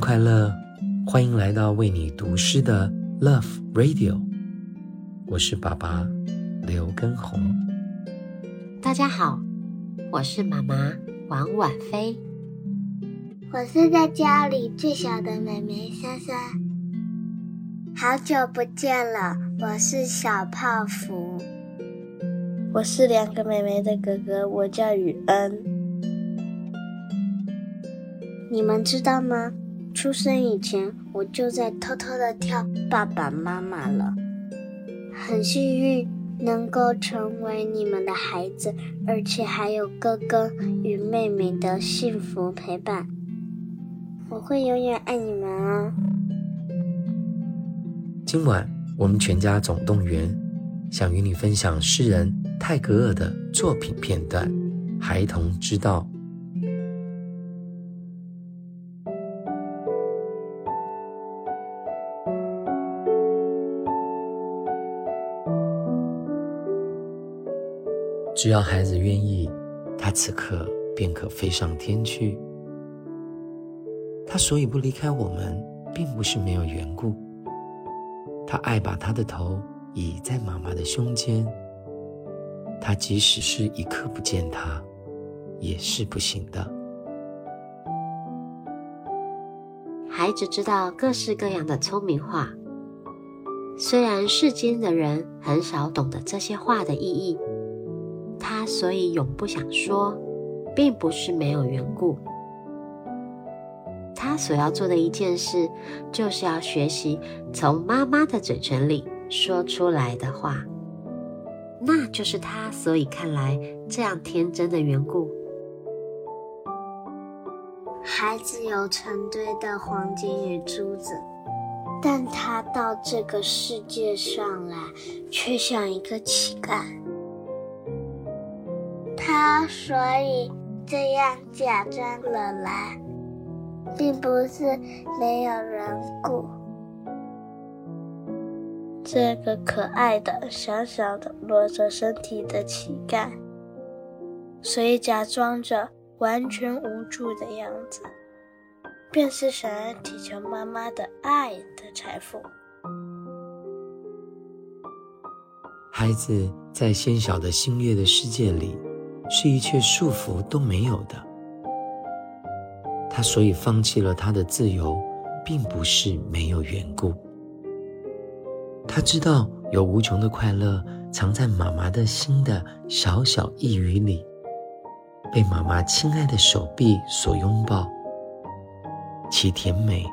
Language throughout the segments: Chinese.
快乐！欢迎来到为你读诗的 Love Radio，我是爸爸刘根红。大家好，我是妈妈王婉菲。我是在家里最小的妹妹珊珊。好久不见了，我是小泡芙。我是两个妹妹的哥哥，我叫雨恩。你们知道吗？出生以前我就在偷偷的跳爸爸妈妈了。很幸运能够成为你们的孩子，而且还有哥哥与妹妹的幸福陪伴。我会永远爱你们啊！今晚我们全家总动员，想与你分享诗人泰戈尔的作品片段《孩童之道》。只要孩子愿意，他此刻便可飞上天去。他所以不离开我们，并不是没有缘故。他爱把他的头倚在妈妈的胸间。他即使是一刻不见他，也是不行的。孩子知道各式各样的聪明话，虽然世间的人很少懂得这些话的意义，所以永不想说，并不是没有缘故。他所要做的一件事，就是要学习从妈妈的嘴唇里说出来的话，那就是他所以看来这样天真的缘故。孩子有成堆的黄金与珠子，但他到这个世界上来，却像一个乞丐。他所以这样假装了来。并不是没有人顾。这个可爱的、小小的、裸着身体的乞丐，所以假装着完全无助的样子，便是想要提求妈妈的爱的财富。孩子在纤小的心月的世界里，是一切束缚都没有的。他所以放弃了他的自由，并不是没有缘故。他知道有无穷的快乐藏在妈妈的心的小小一语里，被妈妈亲爱的手臂所拥抱，其甜美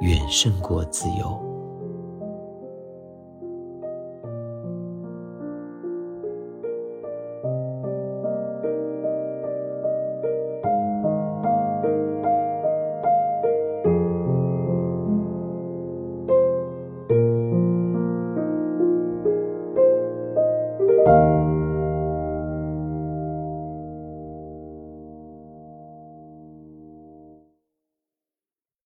远胜过自由。